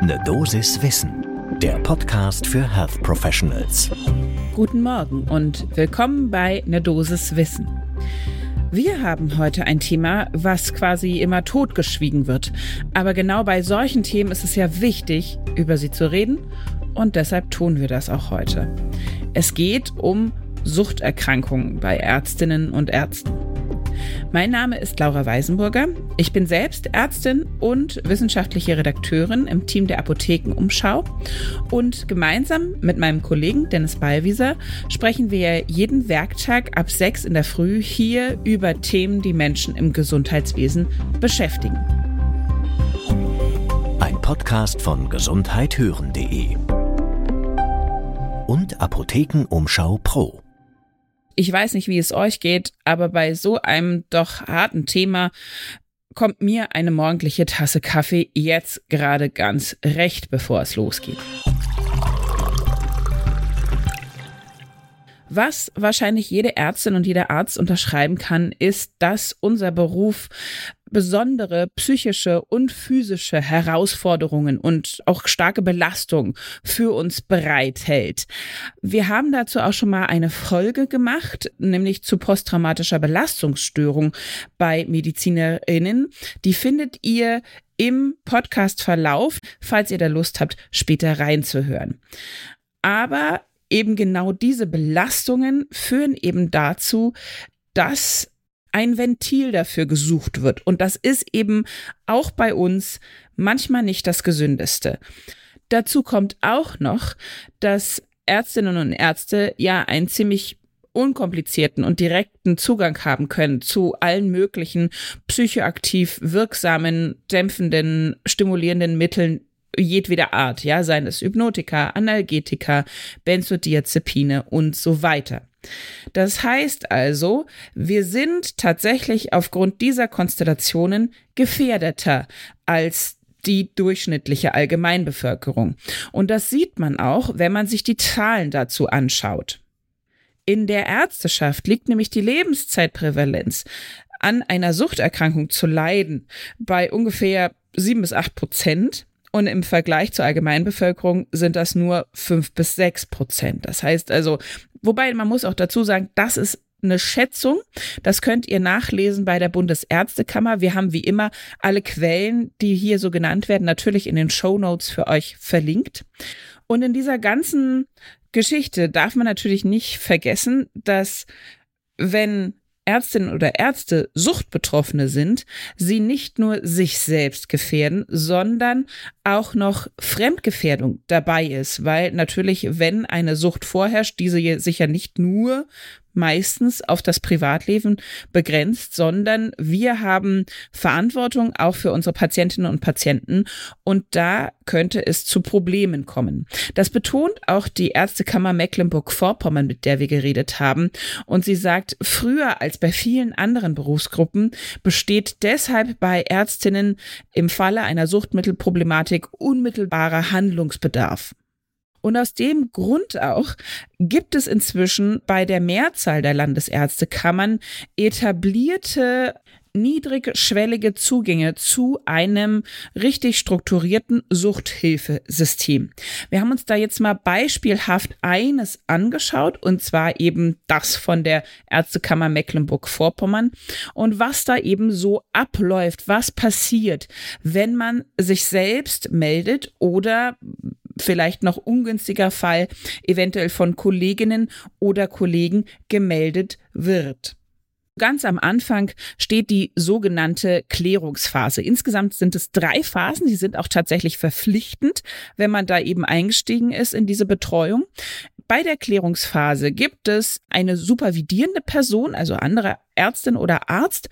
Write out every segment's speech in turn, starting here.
Ne Dosis Wissen, der Podcast für Health Professionals. Guten Morgen und willkommen bei Ne Dosis Wissen. Wir haben heute ein Thema, was quasi immer totgeschwiegen wird. Aber genau bei solchen Themen ist es ja wichtig, über sie zu reden und deshalb tun wir das auch heute. Es geht um Suchterkrankungen bei Ärztinnen und Ärzten. Mein Name ist Laura Weisenburger. Ich bin selbst Ärztin und wissenschaftliche Redakteurin im Team der Apotheken Umschau. Und gemeinsam mit meinem Kollegen Dennis Ballwieser sprechen wir jeden Werktag ab sechs in der Früh hier über Themen, die Menschen im Gesundheitswesen beschäftigen. Ein Podcast von gesundheithören.de und Apothekenumschau Pro. Ich weiß nicht, wie es euch geht, aber bei so einem doch harten Thema kommt mir eine morgendliche Tasse Kaffee jetzt gerade ganz recht, bevor es losgeht. Was wahrscheinlich jede Ärztin und jeder Arzt unterschreiben kann, ist, dass unser Beruf besondere psychische und physische Herausforderungen und auch starke Belastung für uns bereithält. Wir haben dazu auch schon mal eine Folge gemacht, nämlich zu posttraumatischer Belastungsstörung bei Medizinerinnen. Die findet ihr im Podcast-Verlauf, falls ihr da Lust habt, später reinzuhören. Aber eben genau diese Belastungen führen eben dazu, dass ein Ventil dafür gesucht wird. Und das ist eben auch bei uns manchmal nicht das Gesündeste. Dazu kommt auch noch, dass Ärztinnen und Ärzte ja einen ziemlich unkomplizierten und direkten Zugang haben können zu allen möglichen psychoaktiv wirksamen, dämpfenden, stimulierenden Mitteln jedweder Art, ja, seien es Hypnotika, Analgetika, Benzodiazepine und so weiter. Das heißt also, wir sind tatsächlich aufgrund dieser Konstellationen gefährdeter als die durchschnittliche Allgemeinbevölkerung. Und das sieht man auch, wenn man sich die Zahlen dazu anschaut. In der Ärzteschaft liegt nämlich die Lebenszeitprävalenz an einer Suchterkrankung zu leiden bei ungefähr sieben bis acht Prozent. Und im Vergleich zur Allgemeinbevölkerung sind das nur fünf bis sechs Prozent. Das heißt also, wobei man muss auch dazu sagen, das ist eine Schätzung. Das könnt ihr nachlesen bei der Bundesärztekammer. Wir haben wie immer alle Quellen, die hier so genannt werden, natürlich in den Show Notes für euch verlinkt. Und in dieser ganzen Geschichte darf man natürlich nicht vergessen, dass wenn Ärztinnen oder Ärzte Suchtbetroffene sind, sie nicht nur sich selbst gefährden, sondern auch noch Fremdgefährdung dabei ist, weil natürlich, wenn eine Sucht vorherrscht, diese sich ja nicht nur meistens auf das Privatleben begrenzt, sondern wir haben Verantwortung auch für unsere Patientinnen und Patienten und da könnte es zu Problemen kommen. Das betont auch die Ärztekammer Mecklenburg-Vorpommern, mit der wir geredet haben und sie sagt, früher als bei vielen anderen Berufsgruppen besteht deshalb bei Ärztinnen im Falle einer Suchtmittelproblematik unmittelbarer Handlungsbedarf. Und aus dem Grund auch gibt es inzwischen bei der Mehrzahl der Landesärztekammern etablierte niedrigschwellige Zugänge zu einem richtig strukturierten Suchthilfesystem. Wir haben uns da jetzt mal beispielhaft eines angeschaut, und zwar eben das von der Ärztekammer Mecklenburg-Vorpommern und was da eben so abläuft, was passiert, wenn man sich selbst meldet oder vielleicht noch ungünstiger Fall eventuell von Kolleginnen oder Kollegen gemeldet wird. Ganz am Anfang steht die sogenannte Klärungsphase. Insgesamt sind es drei Phasen, die sind auch tatsächlich verpflichtend, wenn man da eben eingestiegen ist in diese Betreuung. Bei der Klärungsphase gibt es eine supervidierende Person, also andere Ärztin oder Arzt,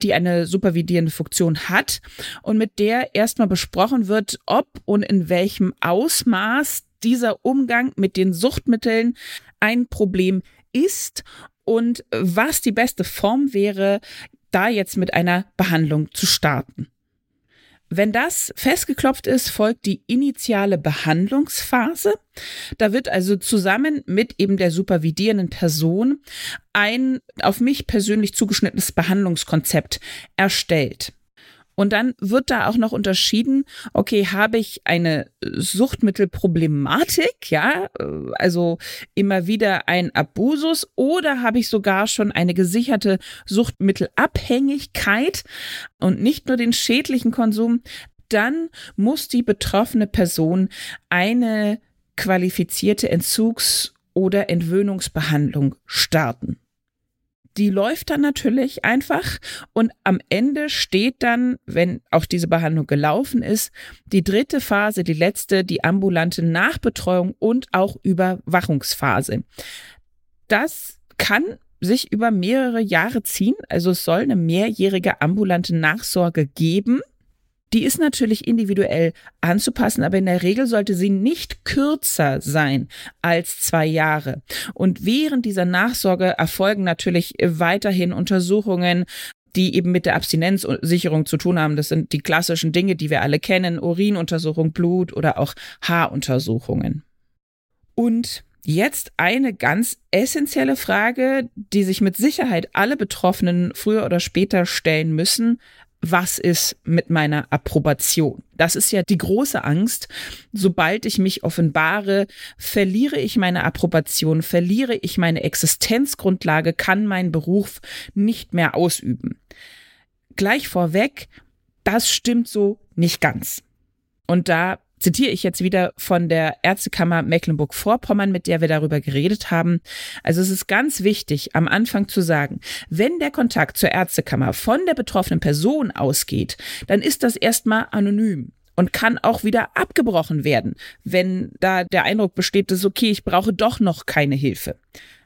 die eine supervidierende Funktion hat und mit der erstmal besprochen wird, ob und in welchem Ausmaß dieser Umgang mit den Suchtmitteln ein Problem ist und was die beste Form wäre, da jetzt mit einer Behandlung zu starten. Wenn das festgeklopft ist, folgt die initiale Behandlungsphase. Da wird also zusammen mit eben der supervidierenden Person ein auf mich persönlich zugeschnittenes Behandlungskonzept erstellt. Und dann wird da auch noch unterschieden, okay, habe ich eine Suchtmittelproblematik, ja, also immer wieder ein Abusus oder habe ich sogar schon eine gesicherte Suchtmittelabhängigkeit und nicht nur den schädlichen Konsum, dann muss die betroffene Person eine qualifizierte Entzugs- oder Entwöhnungsbehandlung starten die läuft dann natürlich einfach und am Ende steht dann, wenn auch diese Behandlung gelaufen ist, die dritte Phase, die letzte, die ambulante Nachbetreuung und auch Überwachungsphase. Das kann sich über mehrere Jahre ziehen, also es soll eine mehrjährige ambulante Nachsorge geben die ist natürlich individuell anzupassen, aber in der Regel sollte sie nicht kürzer sein als zwei Jahre. Und während dieser Nachsorge erfolgen natürlich weiterhin Untersuchungen, die eben mit der Abstinenzsicherung zu tun haben. Das sind die klassischen Dinge, die wir alle kennen, Urinuntersuchung, Blut oder auch Haaruntersuchungen. Und Jetzt eine ganz essentielle Frage, die sich mit Sicherheit alle Betroffenen früher oder später stellen müssen was ist mit meiner Approbation? Das ist ja die große Angst. Sobald ich mich offenbare, verliere ich meine Approbation, verliere ich meine Existenzgrundlage, kann mein Beruf nicht mehr ausüben. Gleich vorweg, das stimmt so nicht ganz. Und da zitiere ich jetzt wieder von der Ärztekammer Mecklenburg-Vorpommern, mit der wir darüber geredet haben. Also es ist ganz wichtig, am Anfang zu sagen, wenn der Kontakt zur Ärztekammer von der betroffenen Person ausgeht, dann ist das erstmal anonym und kann auch wieder abgebrochen werden, wenn da der Eindruck besteht, dass okay, ich brauche doch noch keine Hilfe.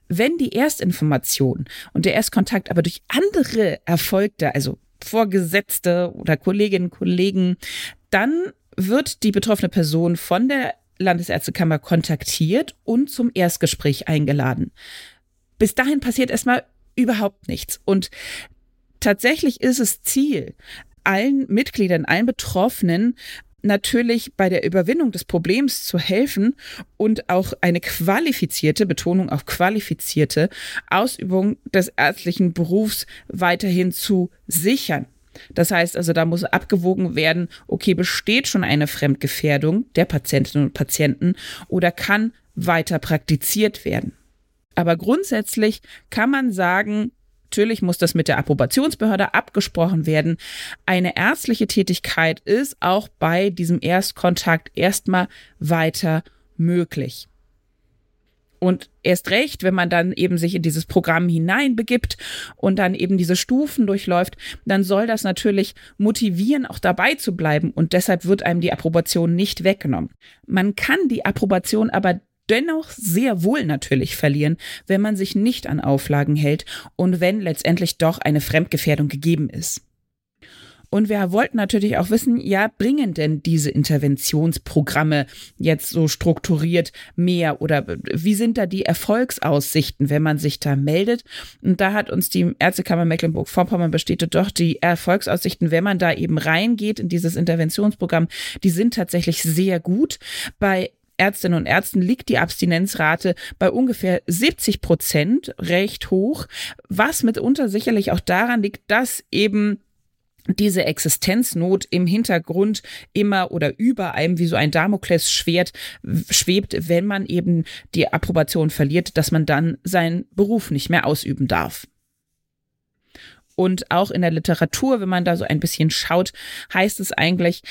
Wenn die Erstinformation und der Erstkontakt aber durch andere erfolgte, also Vorgesetzte oder Kolleginnen und Kollegen, dann wird die betroffene Person von der Landesärztekammer kontaktiert und zum Erstgespräch eingeladen. Bis dahin passiert erstmal überhaupt nichts. Und tatsächlich ist es Ziel, allen Mitgliedern, allen Betroffenen natürlich bei der Überwindung des Problems zu helfen und auch eine qualifizierte, Betonung auf qualifizierte Ausübung des ärztlichen Berufs weiterhin zu sichern. Das heißt also, da muss abgewogen werden, okay, besteht schon eine Fremdgefährdung der Patientinnen und Patienten oder kann weiter praktiziert werden. Aber grundsätzlich kann man sagen, natürlich muss das mit der Approbationsbehörde abgesprochen werden. Eine ärztliche Tätigkeit ist auch bei diesem Erstkontakt erstmal weiter möglich. Und erst recht, wenn man dann eben sich in dieses Programm hineinbegibt und dann eben diese Stufen durchläuft, dann soll das natürlich motivieren, auch dabei zu bleiben. Und deshalb wird einem die Approbation nicht weggenommen. Man kann die Approbation aber dennoch sehr wohl natürlich verlieren, wenn man sich nicht an Auflagen hält und wenn letztendlich doch eine Fremdgefährdung gegeben ist. Und wir wollten natürlich auch wissen, ja, bringen denn diese Interventionsprogramme jetzt so strukturiert mehr oder wie sind da die Erfolgsaussichten, wenn man sich da meldet? Und da hat uns die Ärztekammer Mecklenburg-Vorpommern bestätigt, doch die Erfolgsaussichten, wenn man da eben reingeht in dieses Interventionsprogramm, die sind tatsächlich sehr gut. Bei Ärztinnen und Ärzten liegt die Abstinenzrate bei ungefähr 70 Prozent, recht hoch, was mitunter sicherlich auch daran liegt, dass eben diese Existenznot im Hintergrund immer oder über einem wie so ein Damoklesschwert schwebt, wenn man eben die Approbation verliert, dass man dann seinen Beruf nicht mehr ausüben darf. Und auch in der Literatur, wenn man da so ein bisschen schaut, heißt es eigentlich,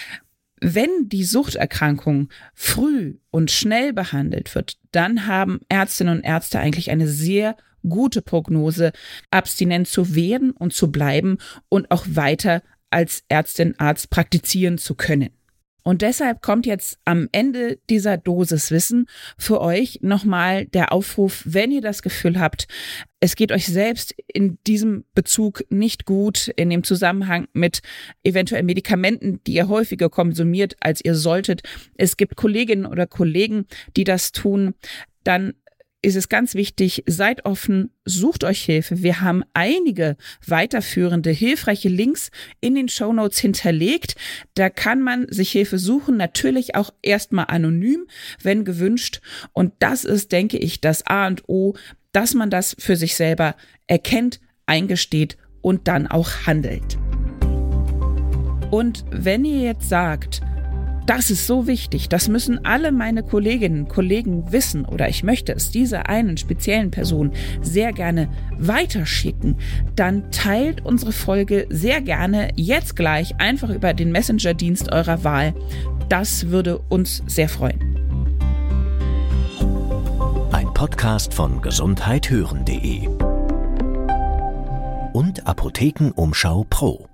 wenn die Suchterkrankung früh und schnell behandelt wird, dann haben Ärztinnen und Ärzte eigentlich eine sehr gute Prognose, abstinent zu werden und zu bleiben und auch weiter als Ärztin, Arzt praktizieren zu können. Und deshalb kommt jetzt am Ende dieser Dosis Wissen für euch nochmal der Aufruf, wenn ihr das Gefühl habt, es geht euch selbst in diesem Bezug nicht gut, in dem Zusammenhang mit eventuell Medikamenten, die ihr häufiger konsumiert, als ihr solltet. Es gibt Kolleginnen oder Kollegen, die das tun. Dann ist es ganz wichtig, seid offen, sucht euch Hilfe. Wir haben einige weiterführende, hilfreiche Links in den Show Notes hinterlegt. Da kann man sich Hilfe suchen, natürlich auch erstmal anonym, wenn gewünscht. Und das ist, denke ich, das A und O, dass man das für sich selber erkennt, eingesteht und dann auch handelt. Und wenn ihr jetzt sagt, das ist so wichtig, das müssen alle meine Kolleginnen und Kollegen wissen oder ich möchte es dieser einen speziellen Person sehr gerne weiterschicken, dann teilt unsere Folge sehr gerne jetzt gleich einfach über den Messenger-Dienst eurer Wahl. Das würde uns sehr freuen. Ein Podcast von gesundheithören.de und Apothekenumschau Pro.